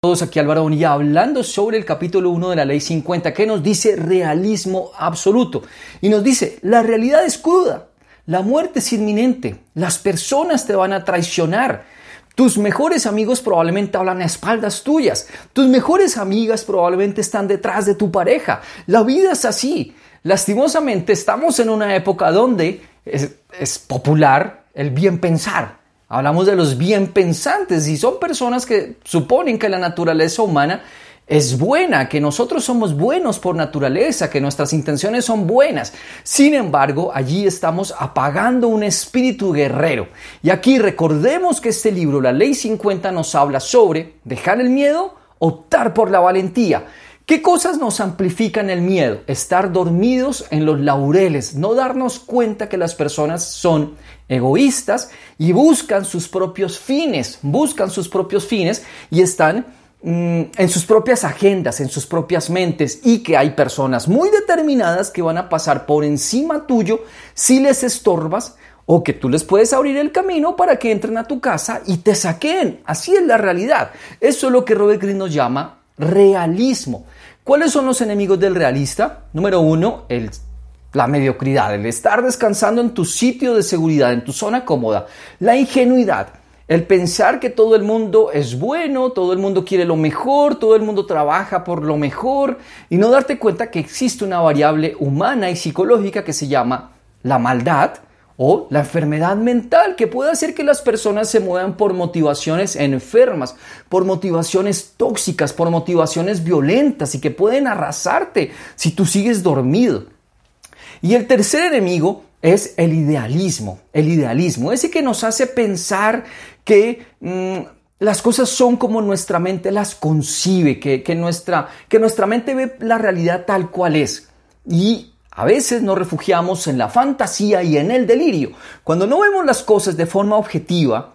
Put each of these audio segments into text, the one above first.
Todos aquí Álvaro Bonilla hablando sobre el capítulo 1 de la ley 50 que nos dice realismo absoluto y nos dice la realidad es cruda, la muerte es inminente, las personas te van a traicionar. Tus mejores amigos probablemente hablan a espaldas tuyas. Tus mejores amigas probablemente están detrás de tu pareja. La vida es así. Lastimosamente estamos en una época donde es, es popular el bien pensar. Hablamos de los bien pensantes y son personas que suponen que la naturaleza humana es buena, que nosotros somos buenos por naturaleza, que nuestras intenciones son buenas. Sin embargo, allí estamos apagando un espíritu guerrero. Y aquí recordemos que este libro, la Ley 50, nos habla sobre dejar el miedo, optar por la valentía. ¿Qué cosas nos amplifican el miedo? Estar dormidos en los laureles, no darnos cuenta que las personas son egoístas y buscan sus propios fines, buscan sus propios fines y están mm, en sus propias agendas, en sus propias mentes y que hay personas muy determinadas que van a pasar por encima tuyo si les estorbas o que tú les puedes abrir el camino para que entren a tu casa y te saquen. Así es la realidad. Eso es lo que Robert Greene nos llama realismo. ¿Cuáles son los enemigos del realista? Número uno, la mediocridad, el estar descansando en tu sitio de seguridad, en tu zona cómoda. La ingenuidad, el pensar que todo el mundo es bueno, todo el mundo quiere lo mejor, todo el mundo trabaja por lo mejor y no darte cuenta que existe una variable humana y psicológica que se llama la maldad o la enfermedad mental que puede hacer que las personas se muevan por motivaciones enfermas, por motivaciones tóxicas, por motivaciones violentas y que pueden arrasarte si tú sigues dormido. Y el tercer enemigo es el idealismo, el idealismo, ese que nos hace pensar que mm, las cosas son como nuestra mente las concibe, que, nuestra, que nuestra mente ve la realidad tal cual es. Y a veces nos refugiamos en la fantasía y en el delirio. Cuando no vemos las cosas de forma objetiva,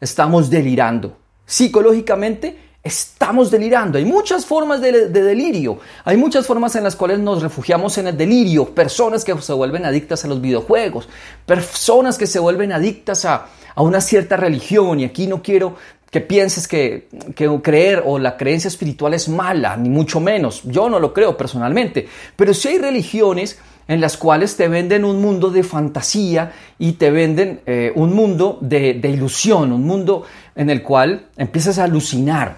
estamos delirando. Psicológicamente, estamos delirando. Hay muchas formas de, delirio. Hay muchas formas en las cuales nos refugiamos en el delirio. Personas que se vuelven adictas a los videojuegos. Personas que se vuelven adictas a, a una cierta religión. Y aquí no quiero que pienses que, creer o la creencia espiritual es mala, ni mucho menos. Yo no lo creo personalmente. Pero sí hay religiones en las cuales te venden un mundo de fantasía y te venden eh, un mundo de, de ilusión, un mundo en el cual empiezas a alucinar.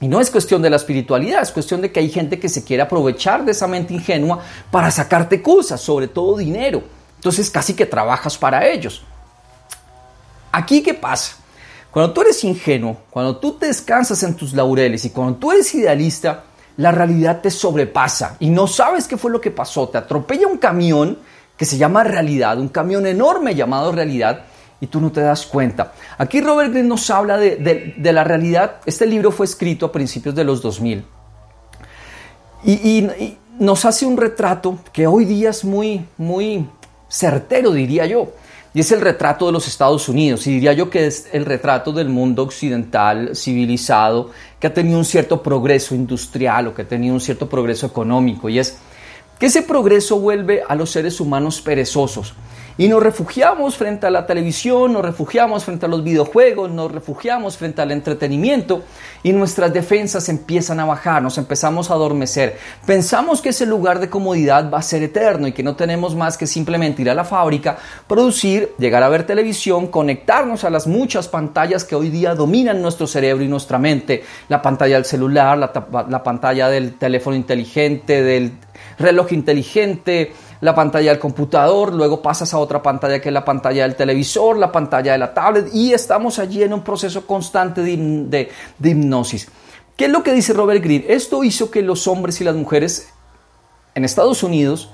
Y no es cuestión de la espiritualidad, es cuestión de que hay gente que se quiere aprovechar de esa mente ingenua para sacarte cosas, sobre todo dinero. Entonces casi que trabajas para ellos. Aquí, ¿qué pasa? Cuando tú eres ingenuo, cuando tú te descansas en tus laureles y cuando tú eres idealista, la realidad te sobrepasa y no sabes qué fue lo que pasó. Te atropella un camión que se llama realidad, un camión enorme llamado realidad y tú no te das cuenta. Aquí Robert Greene nos habla de, la realidad. Este libro fue escrito a principios de los 2000 y, y nos hace un retrato que hoy día es muy, muy certero, diría yo. Y es el retrato de los Estados Unidos, y diría yo que es el retrato del mundo occidental civilizado que ha tenido un cierto progreso industrial o que ha tenido un cierto progreso económico. Y es que ese progreso vuelve a los seres humanos perezosos. Y nos refugiamos frente a la televisión, nos refugiamos frente a los videojuegos, nos refugiamos frente al entretenimiento y nuestras defensas empiezan a bajar, nos empezamos a adormecer. Pensamos que ese lugar de comodidad va a ser eterno y que no tenemos más que simplemente ir a la fábrica, producir, llegar a ver televisión, conectarnos a las muchas pantallas que hoy día dominan nuestro cerebro y nuestra mente, la pantalla del celular, la, la pantalla del teléfono inteligente, del reloj inteligente, la pantalla del computador, luego pasas a otra pantalla que es la pantalla del televisor, la pantalla de la tablet y estamos allí en un proceso constante de, hipnosis. ¿Qué es lo que dice Robert Greene? Esto hizo que los hombres y las mujeres en Estados Unidos,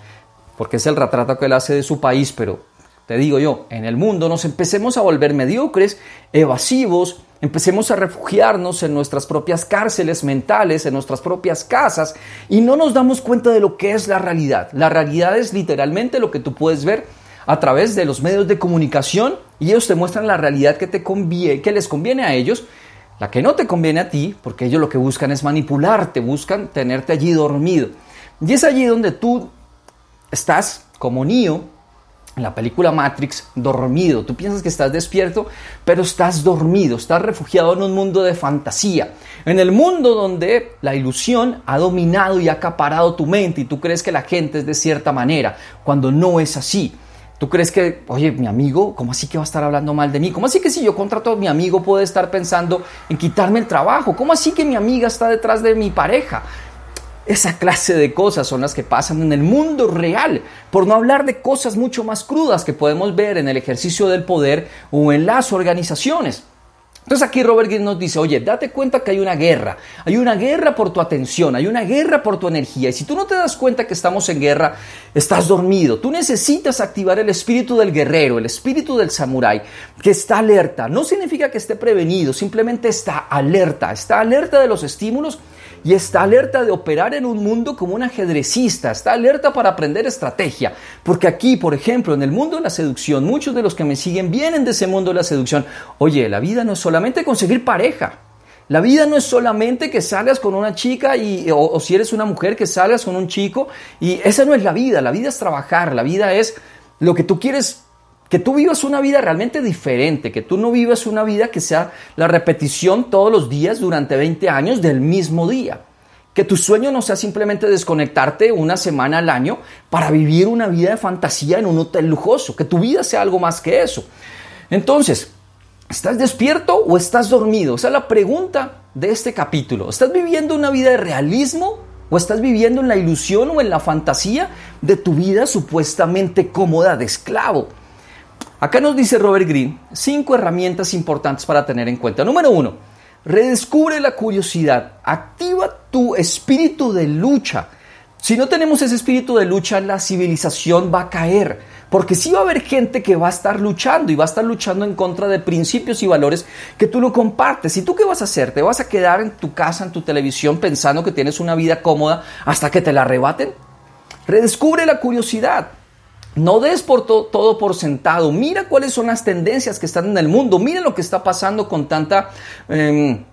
porque es el retrato que él hace de su país, pero te digo yo, en el mundo nos empecemos a volver mediocres, evasivos, empecemos a refugiarnos en nuestras propias cárceles mentales, en nuestras propias casas y no nos damos cuenta de lo que es la realidad. La realidad es literalmente lo que tú puedes ver a través de los medios de comunicación y ellos te muestran la realidad que, te conviene, que les conviene a ellos, la que no te conviene a ti, porque ellos lo que buscan es manipularte, buscan tenerte allí dormido. Y es allí donde tú estás como Neo en la película Matrix, dormido. Tú piensas que estás despierto, pero estás dormido, estás refugiado en un mundo de fantasía, en el mundo donde la ilusión ha dominado y ha acaparado tu mente y tú crees que la gente es de cierta manera, cuando no es así. Tú crees que, oye, mi amigo, ¿cómo así que va a estar hablando mal de mí? ¿Cómo así que si yo contrato a mi amigo puede estar pensando en quitarme el trabajo? ¿Cómo así que mi amiga está detrás de mi pareja? Esa clase de cosas son las que pasan en el mundo real, por no hablar de cosas mucho más crudas que podemos ver en el ejercicio del poder o en las organizaciones. Entonces aquí Robert Greene nos dice, oye, date cuenta que hay una guerra, hay una guerra por tu atención, hay una guerra por tu energía. Y si tú no te das cuenta que estamos en guerra, estás dormido. Tú necesitas activar el espíritu del guerrero, el espíritu del samurái, que está alerta. No significa que esté prevenido, simplemente está alerta, está alerta de los estímulos y está alerta de operar en un mundo como un ajedrecista, está alerta para aprender estrategia. Porque aquí, por ejemplo, en el mundo de la seducción, muchos de los que me siguen vienen de ese mundo de la seducción. Oye, la vida no es solamente conseguir pareja. La vida no es solamente que salgas con una chica y, o, o si eres una mujer que salgas con un chico y esa no es la vida, la vida es trabajar, la vida es lo que tú quieres que tú vivas una vida realmente diferente, que tú no vivas una vida que sea la repetición todos los días durante 20 años del mismo día. Que tu sueño no sea simplemente desconectarte una semana al año para vivir una vida de fantasía en un hotel lujoso, que tu vida sea algo más que eso. Entonces, ¿estás despierto o estás dormido? Esa es la pregunta de este capítulo. ¿Estás viviendo una vida de realismo o estás viviendo en la ilusión o en la fantasía de tu vida supuestamente cómoda de esclavo? Acá nos dice Robert Greene cinco herramientas importantes para tener en cuenta. Número uno, redescubre la curiosidad, activa tu espíritu de lucha. Si no tenemos ese espíritu de lucha, la civilización va a caer, porque sí va a haber gente que va a estar luchando y va a estar luchando en contra de principios y valores que tú no compartes. ¿Y tú qué vas a hacer? ¿Te vas a quedar en tu casa, en tu televisión, pensando que tienes una vida cómoda hasta que te la arrebaten? Redescubre la curiosidad. No des por todo por sentado. Mira cuáles son las tendencias que están en el mundo. Mira lo que está pasando con tanta, em,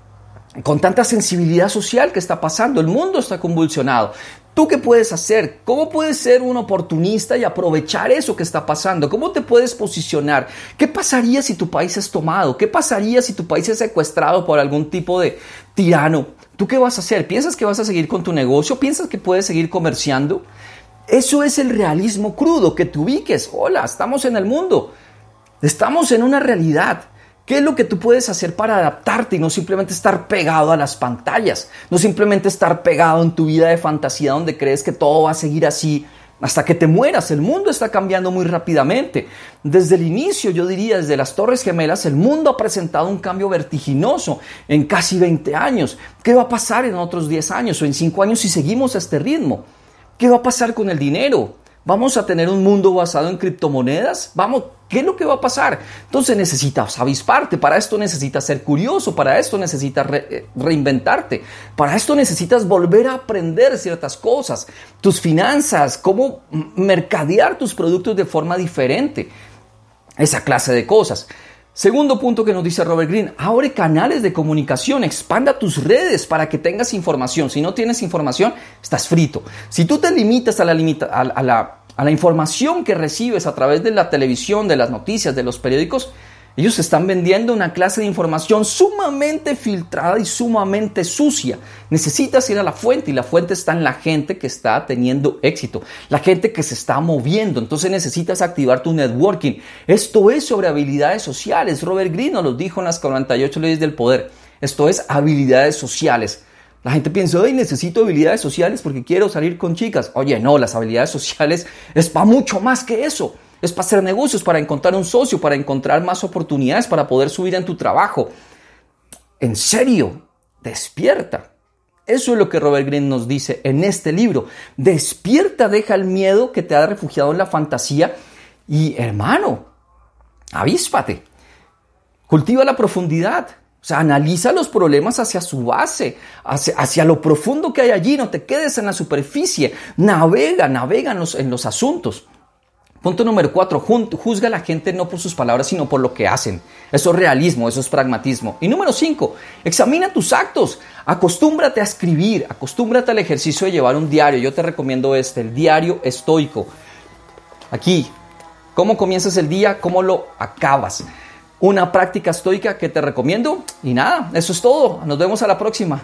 con tanta sensibilidad social que está pasando. El mundo está convulsionado. ¿Tú qué puedes hacer? ¿Cómo puedes ser un oportunista y aprovechar eso que está pasando? ¿Cómo te puedes posicionar? ¿Qué pasaría si tu país es tomado? ¿Qué pasaría si tu país es secuestrado por algún tipo de tirano? ¿Tú qué vas a hacer? ¿Piensas que vas a seguir con tu negocio? ¿Piensas que puedes seguir comerciando? Eso es el realismo crudo, que te ubiques. Hola, estamos en el mundo. Estamos en una realidad. ¿Qué es lo que tú puedes hacer para adaptarte y no simplemente estar pegado a las pantallas? No simplemente estar pegado en tu vida de fantasía donde crees que todo va a seguir así hasta que te mueras. El mundo está cambiando muy rápidamente. Desde el inicio, yo diría, desde las Torres Gemelas, el mundo ha presentado un cambio vertiginoso en casi 20 años. ¿Qué va a pasar en otros 10 años o en 5 años si seguimos a este ritmo? ¿Qué va a pasar con el dinero? ¿Vamos a tener un mundo basado en criptomonedas? Vamos, ¿qué es lo que va a pasar? Entonces necesitas avisparte, para esto necesitas ser curioso, para esto necesitas eh, reinventarte, para esto necesitas volver a aprender ciertas cosas, tus finanzas, cómo mercadear tus productos de forma diferente, esa clase de cosas. Segundo punto que nos dice Robert Greene, abre canales de comunicación, expanda tus redes para que tengas información. Si no tienes información, estás frito. Si tú te limitas a la, a la, a la información que recibes a través de la televisión, de las noticias, de los periódicos, ellos están vendiendo una clase de información sumamente filtrada y sumamente sucia. Necesitas ir a la fuente y la fuente está en la gente que está teniendo éxito, la gente que se está moviendo. Entonces necesitas activar tu networking. Esto es sobre habilidades sociales. Robert Greene nos lo dijo en las 48 leyes del poder. Esto es habilidades sociales. La gente piensa, hoy necesito habilidades sociales porque quiero salir con chicas. Oye, no, las habilidades sociales es para mucho más que eso es para hacer negocios, para encontrar un socio, para encontrar más oportunidades, para poder subir en tu trabajo. En serio, despierta. Eso es lo que Robert Greene nos dice en este libro. Despierta, deja el miedo que te ha refugiado en la fantasía Y hermano, avíspate. Cultiva la profundidad. O sea, analiza los problemas hacia su base, hacia, lo profundo que hay allí. No te quedes en la superficie. Navega, navega en los asuntos. Punto número cuatro, juzga a la gente no por sus palabras, sino por lo que hacen. Eso es realismo, eso es pragmatismo. Y número cinco, examina tus actos. Acostúmbrate a escribir, acostúmbrate al ejercicio de llevar un diario. Yo te recomiendo este, el diario estoico. Aquí, ¿cómo comienzas el día? ¿Cómo lo acabas? Una práctica estoica que te recomiendo. Y nada, eso es todo. Nos vemos a la próxima.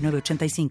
85